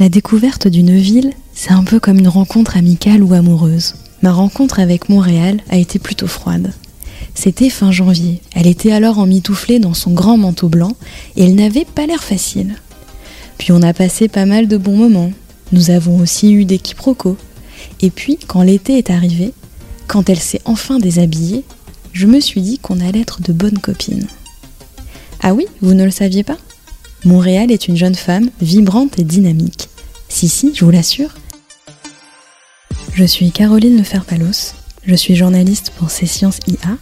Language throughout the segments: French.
La découverte d'une ville, c'est un peu comme une rencontre amicale ou amoureuse. Ma rencontre avec Montréal a été plutôt froide. C'était fin janvier. Elle était alors emmitouflée dans son grand manteau blanc et elle n'avait pas l'air facile. Puis on a passé pas mal de bons moments. Nous avons aussi eu des quiproquos. Et puis, quand l'été est arrivé, quand elle s'est enfin déshabillée, je me suis dit qu'on allait être de bonnes copines. Ah oui, vous ne le saviez pas? Montréal est une jeune femme vibrante et dynamique. Si, si, je vous l'assure. Je suis Caroline Leferpalos, je suis journaliste pour C'est Sciences IA,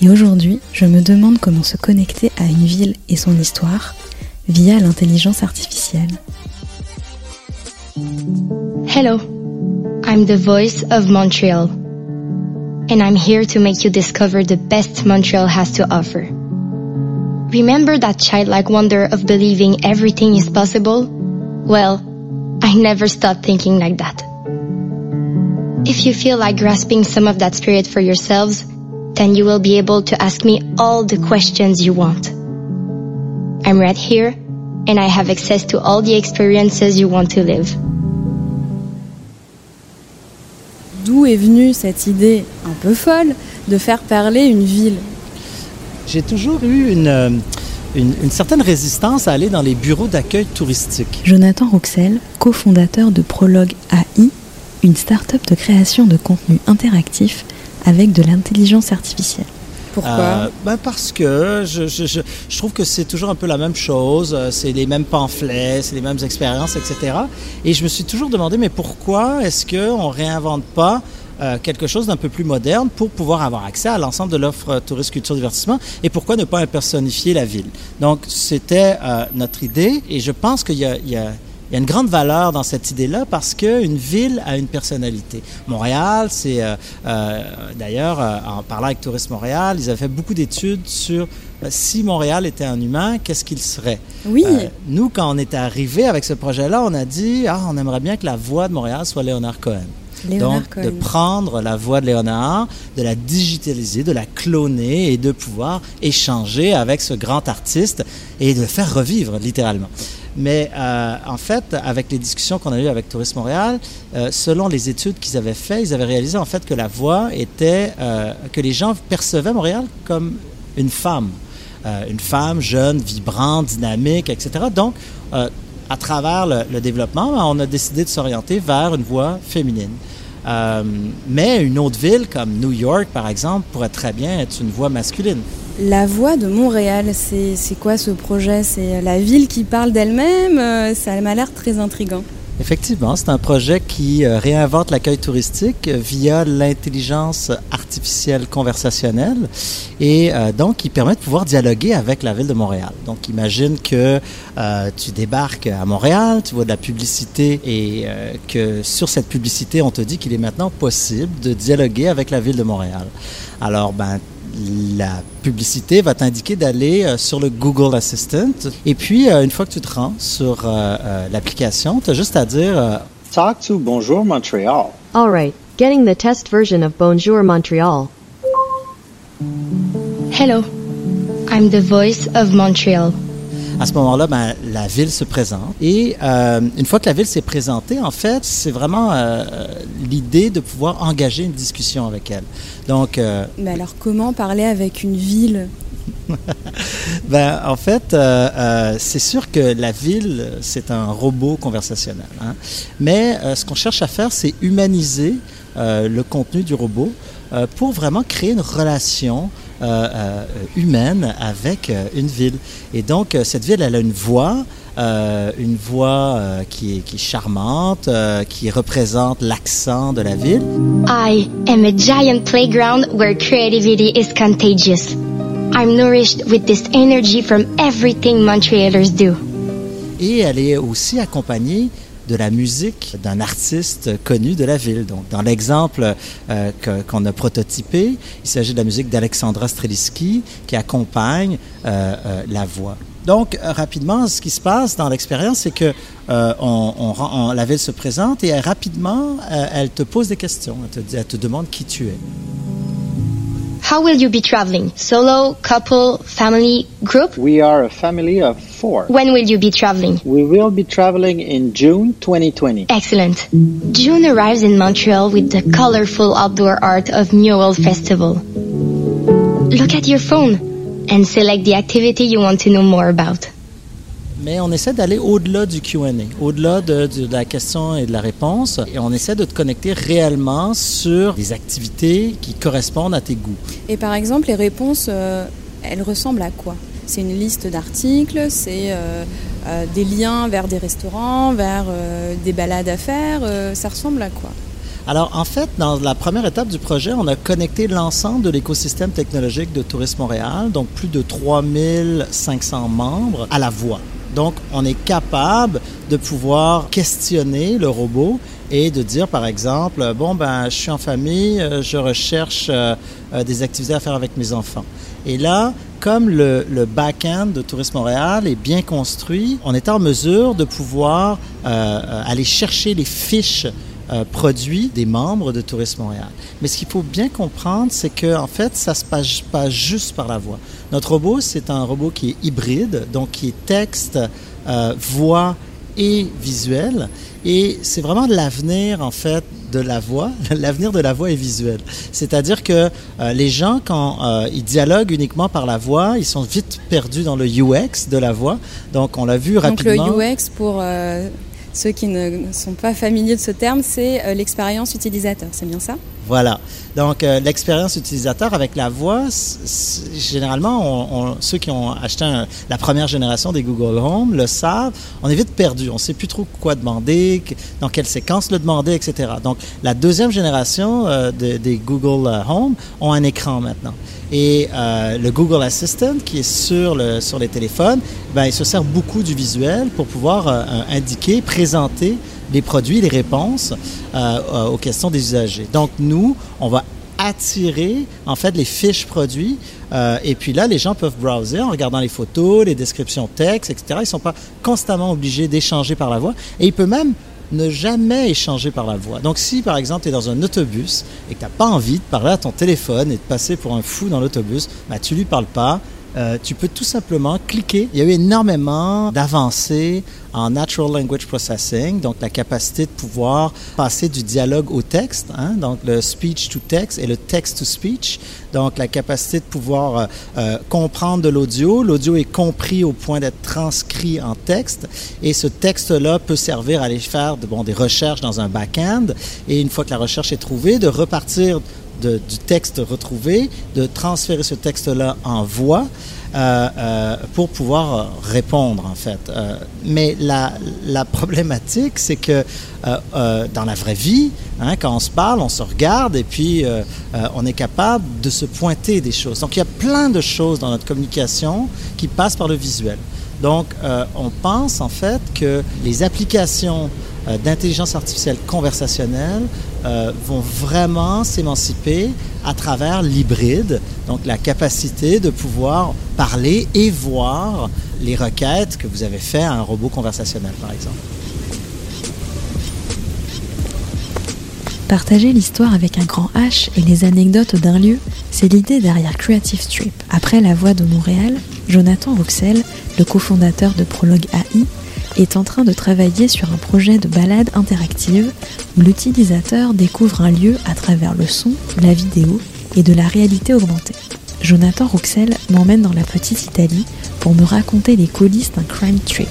et aujourd'hui, je me demande comment se connecter à une ville et son histoire via l'intelligence artificielle. Hello, I'm the voice of Montreal, and I'm here to make you discover the best Montreal has to offer. Remember that childlike wonder of believing everything is possible? Well, I never stopped thinking like that. If you feel like grasping some of that spirit for yourselves, then you will be able to ask me all the questions you want. I'm right here, and I have access to all the experiences you want to live. D'où est venue cette idée un peu folle de faire parler une ville J'ai toujours eu une, euh, une, une certaine résistance à aller dans les bureaux d'accueil touristique. Jonathan Roxel, cofondateur de Prologue AI, une start-up de création de contenu interactif avec de l'intelligence artificielle. Pourquoi euh, ben Parce que je, je, je, je trouve que c'est toujours un peu la même chose, euh, c'est les mêmes pamphlets, c'est les mêmes expériences, etc. Et je me suis toujours demandé, mais pourquoi est-ce qu'on ne réinvente pas euh, quelque chose d'un peu plus moderne pour pouvoir avoir accès à l'ensemble de l'offre tourisme, culture, divertissement et pourquoi ne pas impersonnifier la ville. Donc, c'était euh, notre idée et je pense qu'il y a, il y a il y a une grande valeur dans cette idée-là parce qu'une ville a une personnalité. Montréal, c'est euh, euh, d'ailleurs, euh, en parlant avec Tourisme Montréal, ils avaient fait beaucoup d'études sur euh, si Montréal était un humain, qu'est-ce qu'il serait? Oui. Nous, quand on est arrivé avec ce projet-là, on a dit, ah, on aimerait bien que la voix de Montréal soit Léonard Cohen. Léonard Donc, Cohen. de prendre la voix de Léonard, de la digitaliser, de la cloner et de pouvoir échanger avec ce grand artiste et de le faire revivre littéralement. Mais euh, en fait, avec les discussions qu'on a eues avec Tourisme Montréal, euh, selon les études qu'ils avaient faites, ils avaient réalisé en fait que la voix était, euh, que les gens percevaient Montréal comme une femme. Une femme jeune, vibrante, dynamique, etc. Donc, à travers le, développement, on a décidé de s'orienter vers une voix féminine. Euh, mais une autre ville comme New York, par exemple, pourrait très bien être une voix masculine. La voix de Montréal, c'est c'est quoi ce projet? C'est la ville qui parle d'elle-même? Euh, Ça m'a l'air très intrigant. Effectivement, c'est un projet qui euh, réinvente l'accueil touristique euh, via l'intelligence artificielle conversationnelle et euh, donc qui permet de pouvoir dialoguer avec la ville de Montréal. Donc imagine que tu débarques à Montréal, tu vois de la publicité et que sur cette publicité, on te dit qu'il est maintenant possible de dialoguer avec la ville de Montréal. Alors, ben, la publicité va t'indiquer d'aller euh, sur le Google Assistant. Et puis, euh, une fois que tu te rends sur euh, euh, l'application, tu as juste à dire euh, Talk to Bonjour Montreal. All right, getting the test version of Bonjour Montreal. Hello, I'm the voice of Montreal. À ce moment-là, ben, la ville se présente. Et euh, une fois que la ville s'est présentée, en fait, c'est vraiment euh, l'idée de pouvoir engager une discussion avec elle. Donc, euh, Mais alors comment parler avec une ville? Ben, en fait, euh, euh, c'est sûr que la ville, c'est un robot conversationnel. hein. Mais euh, ce qu'on cherche à faire, c'est humaniser le contenu du robot pour vraiment créer une relation humaine avec euh, une ville. Et donc, euh, cette ville, elle a une voix, euh, une voix euh, qui, est, qui est charmante, euh, qui représente l'accent de la ville. I am a giant playground where creativity is contagious. I'm nourished with this energy from everything Montrealers do. Et elle est aussi accompagnée de la musique d'un artiste connu de la ville. Donc, dans l'exemple euh, qu'on a prototypé, il s'agit de la musique d'Alexandra Streliski qui accompagne euh, euh, la voix. Donc, rapidement, ce qui se passe dans l'expérience, c'est que la ville se présente et rapidement, elle te pose des questions. Elle te demande qui tu es. How will you be traveling? Solo, couple, family, group? We are a family of four. When will you be traveling? We will be traveling in June 2020. Excellent. June arrives in Montreal with the colorful outdoor art of Newell Festival. Look at your phone and select the activity you want to know more about. Mais on essaie d'aller au-delà du QA, au-delà de, de, la question et de la réponse, et on essaie de te connecter réellement sur des activités qui correspondent à tes goûts. Et par exemple, les réponses, euh, elles ressemblent à quoi? C'est une liste d'articles, c'est euh, euh, des liens vers des restaurants, vers euh, des balades à faire, euh, ça ressemble à quoi? Alors, en fait, dans la première étape du projet, on a connecté l'ensemble de l'écosystème technologique de Tourisme Montréal, donc plus de 3500 membres, à la voix. Donc, on est capable de pouvoir questionner le robot et de dire, par exemple, bon, ben, je suis en famille, euh, je recherche euh, euh, des activités à faire avec mes enfants. Et là, comme le, back-end de Tourisme Montréal est bien construit, on est en mesure de pouvoir euh, aller chercher les fiches euh, produits des membres de Tourisme Montréal. Mais ce qu'il faut bien comprendre, c'est que en fait, ça se passe pas juste par la voix. Notre robot, c'est un robot qui est hybride, donc qui est texte, euh, voix et visuel. Et c'est vraiment l'avenir, en fait, de la voix. L'avenir de la voix est visuel. C'est-à-dire que euh, les gens, quand euh, ils dialoguent uniquement par la voix, ils sont vite perdus dans le UX de la voix. Donc, on l'a vu rapidement. Donc, le UX, pour euh, ceux qui ne sont pas familiers de ce terme, c'est euh, l'expérience utilisateur. C'est bien ça? Voilà. Donc, euh, l'expérience utilisateur avec la voix, généralement, ceux qui ont acheté la première génération des Google Home le savent, on est vite perdu. On ne sait plus trop quoi demander, dans quelle séquence le demander, etc. Donc, la deuxième génération euh, de, des Google euh, Home ont un écran maintenant. Et le Google Assistant, qui est sur, sur les téléphones, ben, il se sert beaucoup du visuel pour pouvoir indiquer, présenter les produits, les réponses euh, aux questions des usagers. Donc, nous, on va attirer en fait les fiches produits euh, et puis là les gens peuvent browser en regardant les photos, les descriptions texte, etc. Ils ne sont pas constamment obligés d'échanger par la voix et il peut même ne jamais échanger par la voix. Donc si par exemple tu es dans un autobus et que tu n'as pas envie de parler à ton téléphone et de passer pour un fou dans l'autobus, bah, tu lui parles pas, euh, tu peux tout simplement cliquer. Il y a eu énormément d'avancées en Natural Language Processing, donc la capacité de pouvoir passer du dialogue au texte, hein, donc le speech to text et le text to speech, donc la capacité de pouvoir euh, euh, comprendre de l'audio. L'audio est compris au point d'être transcrit en texte et ce texte-là peut servir à aller faire bon, des recherches dans un back-end et une fois que la recherche est trouvée, de repartir du texte retrouvé, de transférer ce texte-là en voix euh, euh, pour pouvoir répondre, en fait. Euh, mais la, la problématique, c'est que euh, dans la vraie vie, hein, quand on se parle, on se regarde et puis on est capable de se pointer des choses. Donc, il y a plein de choses dans notre communication qui passent par le visuel. Donc, on pense, en fait, que les applications d'intelligence artificielle conversationnelle euh, vont vraiment s'émanciper à travers l'hybride, donc la capacité de pouvoir parler et voir les requêtes que vous avez faites à un robot conversationnel, par exemple. Partager l'histoire avec un grand H et les anecdotes d'un lieu, c'est l'idée derrière Creative Trip. Après la voix de Montréal, Jonathan Rouxel, le cofondateur de Prologue AI, est en train de travailler sur un projet de balade interactive où l'utilisateur découvre un lieu à travers le son, la vidéo et de la réalité augmentée. Jonathan Rouxel m'emmène dans la petite Italie pour me raconter les coulisses d'un crime trip,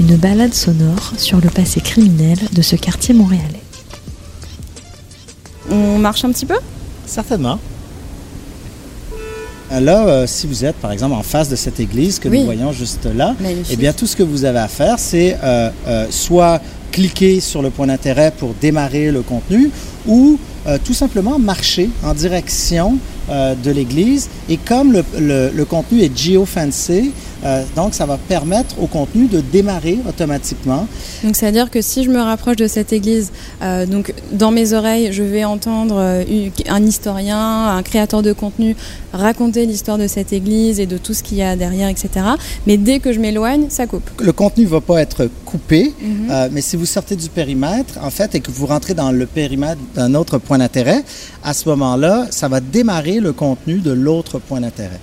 une balade sonore sur le passé criminel de ce quartier montréalais. On marche un petit peu? Certainement. Là, euh, si vous êtes par exemple en face de cette église que Oui. nous voyons juste là, Magnifique. eh bien tout ce que vous avez à faire, c'est euh, euh, soit cliquer sur le point d'intérêt pour démarrer le contenu ou euh, tout simplement marcher en direction euh, de l'église. Et comme le, le- le contenu est geofencé, Euh, donc, ça va permettre au contenu de démarrer automatiquement. Donc, c'est-à-dire que si je me rapproche de cette église, euh, donc dans mes oreilles, je vais entendre euh, un historien, un créateur de contenu raconter l'histoire de cette église et de tout ce qu'il y a derrière, etc. Mais dès que je m'éloigne, ça coupe. Le contenu ne va pas être coupé, mhm. mais si vous sortez du périmètre, en fait, et que vous rentrez dans le périmètre d'un autre point d'intérêt, à ce moment-là, ça va démarrer le contenu de l'autre point d'intérêt.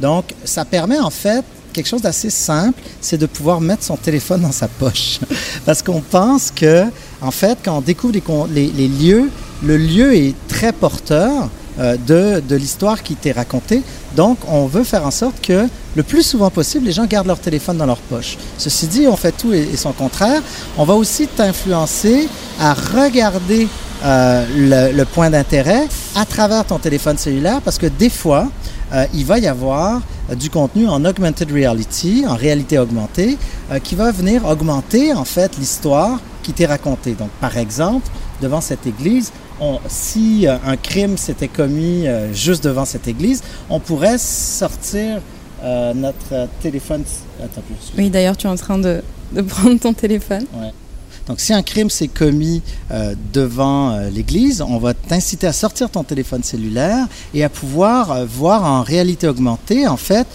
Donc, ça permet en fait quelque chose d'assez simple, c'est de pouvoir mettre son téléphone dans sa poche. Parce qu'on pense que, en fait, quand on découvre les, lieux, le lieu est très porteur euh, de, l'histoire qui t'est racontée. Donc, on veut faire en sorte que le plus souvent possible, les gens gardent leur téléphone dans leur poche. Ceci dit, on fait tout et, son contraire. On va aussi t'influencer à regarder euh, le, point d'intérêt à travers ton téléphone cellulaire parce que des fois, euh, il va y avoir du contenu en augmented reality, en réalité augmentée, euh, qui va venir augmenter en fait l'histoire qui t'est racontée. Donc, par exemple, devant cette église, si un crime s'était commis juste devant cette église, on pourrait sortir notre téléphone. Attends, oui, d'ailleurs, tu es en train de, de prendre ton téléphone. Ouais. Donc, si un crime s'est commis euh, devant euh, l'église, on va t'inciter à sortir ton téléphone cellulaire et à pouvoir euh, voir en réalité augmentée, en fait,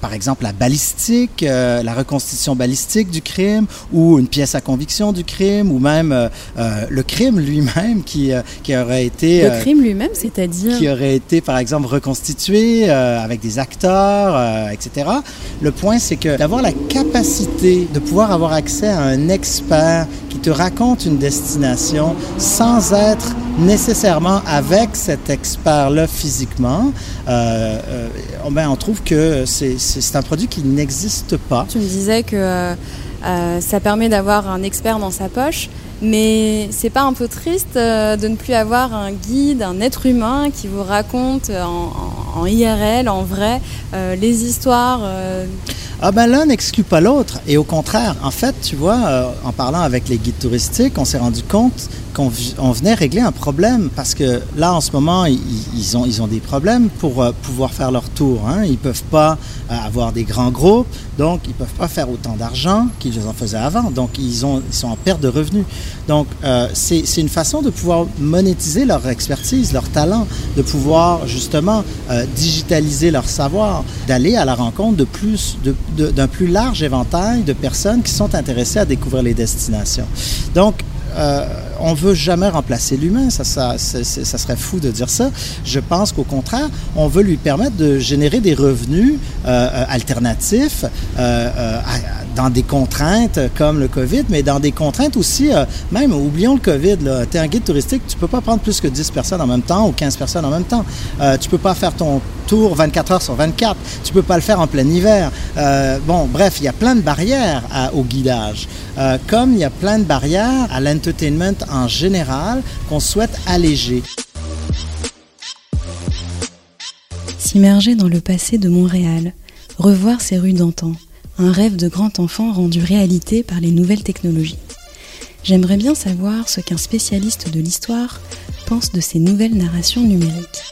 par exemple, la balistique, la reconstitution balistique du crime ou une pièce à conviction du crime ou même le crime lui-même qui, qui aurait été... le crime lui-même, c'est-à-dire... Qui aurait été, par exemple, reconstitué avec des acteurs, etc. Le point, c'est que d'avoir la capacité de pouvoir avoir accès à un expert qui te raconte une destination sans être nécessairement avec cet expert-là physiquement, euh, euh, ben, on trouve que c'est un produit qui n'existe pas. Tu me disais que euh, ça permet d'avoir un expert dans sa poche. Mais c'est pas un peu triste de ne plus avoir un guide, un être humain qui vous raconte en, en IRL, en vrai, les histoires ah ben l'un n'exclut pas l'autre. Et au contraire, en fait, tu vois, euh, en parlant avec les guides touristiques, on s'est rendu compte qu'on venait régler un problème parce que là, en ce moment, ils, ont, ils ont des problèmes pour euh, pouvoir faire leur tour. Hein. Ils ne peuvent pas euh, avoir des grands groupes, donc ils ne peuvent pas faire autant d'argent qu'ils en faisaient avant. Donc, ils, ont, ils sont en perte de revenus. Donc, c'est une façon de pouvoir monétiser leur expertise, leur talent, de pouvoir justement digitaliser leur savoir, d'aller à la rencontre de plus, de, d'un plus large éventail de personnes qui sont intéressées à découvrir les destinations. Donc, euh, on veut jamais remplacer l'humain, ça, serait fou de dire ça. Je pense qu'au contraire, on veut lui permettre de générer des revenus euh, euh alternatifs euh dans des contraintes comme le COVID, mais dans des contraintes aussi, euh, même, oublions le COVID, tu es un guide touristique, tu peux pas prendre plus que 10 personnes en même temps ou 15 personnes en même temps. Euh, tu peux pas faire ton tour 24 heures sur 24. Tu peux pas le faire en plein hiver. Euh, bon, bref, il y a plein de barrières au guidage, euh, comme il y a plein de barrières à l'entertainment en général qu'on souhaite alléger. S'immerger dans le passé de Montréal, revoir ses rues d'antan, un rêve de grand enfant rendu réalité par les nouvelles technologies. J'aimerais bien savoir ce qu'un spécialiste de l'histoire pense de ces nouvelles narrations numériques.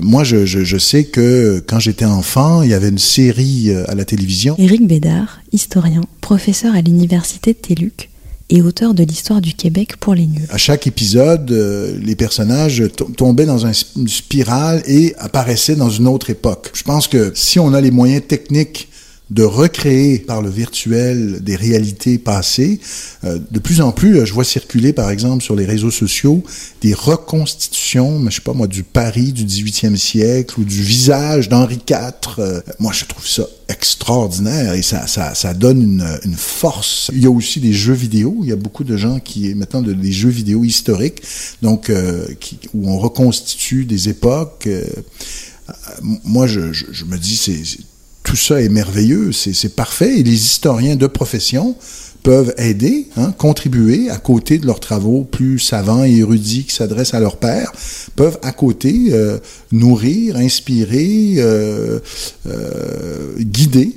Moi, je, je, sais que quand j'étais enfant, il y avait une série euh, à la télévision. Éric Bédard, historien, professeur à l'université de TELUC et auteur de l'histoire du Québec pour les nuls. À chaque épisode, euh, les personnages tombaient dans une spirale et apparaissaient dans une autre époque. Je pense que si on a les moyens techniques de recréer par le virtuel des réalités passées. Euh, de plus en plus, je vois circuler, par exemple, sur les réseaux sociaux, des reconstitutions, je sais pas moi, du Paris du 18e siècle ou du visage d'Henri IV. Euh, moi, je trouve ça extraordinaire et ça, ça, ça donne une, une, force. Il y a aussi des jeux vidéo. Il y a beaucoup de gens qui maintenant de, des jeux vidéo historiques, donc euh, qui, où on reconstitue des époques. moi, je, je, je me dis, c'est tout ça est merveilleux, c'est parfait, et les historiens de profession peuvent aider, hein, contribuer à côté de leurs travaux plus savants et érudits qui s'adressent à leur père, peuvent à côté euh, nourrir, inspirer, euh, euh, guider,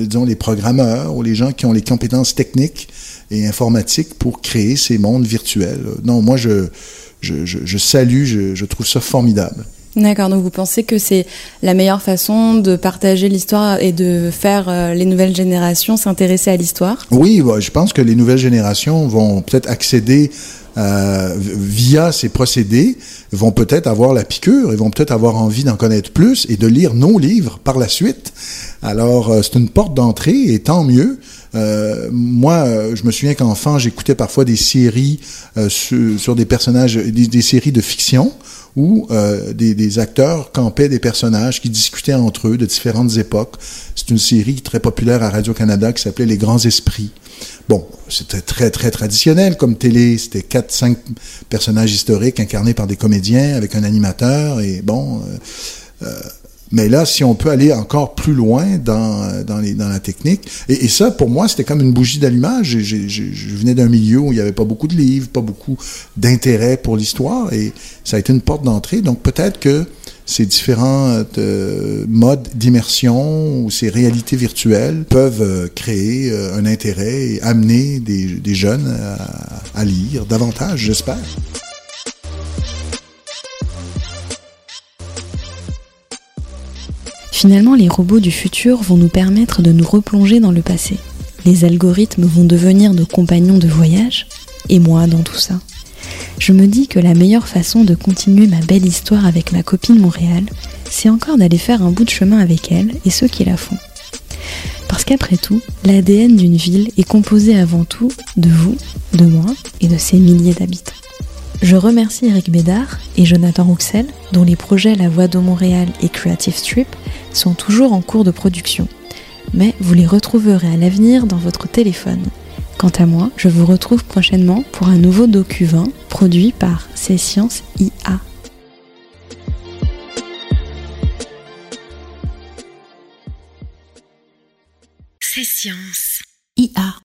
disons, les programmeurs ou les gens qui ont les compétences techniques et informatiques pour créer ces mondes virtuels. Non, moi, je, je, je, salue, je, je trouve ça formidable. D'accord, donc vous pensez que c'est la meilleure façon de partager l'histoire et de faire euh, les nouvelles générations s'intéresser à l'histoire? Oui, bah, je pense que les nouvelles générations vont peut-être accéder euh, via ces procédés, vont peut-être avoir la piqûre, ils vont peut-être avoir envie d'en connaître plus et de lire nos livres par la suite. Alors, euh, c'est une porte d'entrée et tant mieux. Euh, moi, euh, je me souviens qu'enfant, j'écoutais parfois des séries sur, sur, des personnages, des, séries de fiction où des, des, acteurs campaient des personnages qui discutaient entre eux de différentes époques. C'est une série très populaire à Radio-Canada qui s'appelait Les Grands Esprits. Bon, c'était très, très traditionnel comme télé. C'était quatre, cinq personnages historiques incarnés par des comédiens avec un animateur et bon... Euh, mais là, si on peut aller encore plus loin dans, dans, la technique, et, ça, pour moi, c'était comme une bougie d'allumage. Je venais d'un milieu où il n'y avait pas beaucoup de livres, pas beaucoup d'intérêt pour l'histoire, et ça a été une porte d'entrée. Donc peut-être que ces différents euh, modes d'immersion ou ces réalités virtuelles peuvent euh, créer euh, un intérêt et amener des, jeunes à lire davantage, j'espère. Finalement, les robots du futur vont nous permettre de nous replonger dans le passé. Les algorithmes vont devenir nos compagnons de voyage, et moi dans tout ça. Je me dis que la meilleure façon de continuer ma belle histoire avec ma copine Montréal, c'est encore d'aller faire un bout de chemin avec elle et ceux qui la font. Parce qu'après tout, l'ADN d'une ville est composé avant tout de vous, de moi et de ses milliers d'habitants. Je remercie Eric Bédard et Jonathan Rouxel, dont les projets La Voix de Montréal et Creative Strip sont toujours en cours de production. Mais vous les retrouverez à l'avenir dans votre téléphone. Quant à moi, je vous retrouve prochainement pour un nouveau docu-20 produit par Sciences IA. C'est Sciences IA.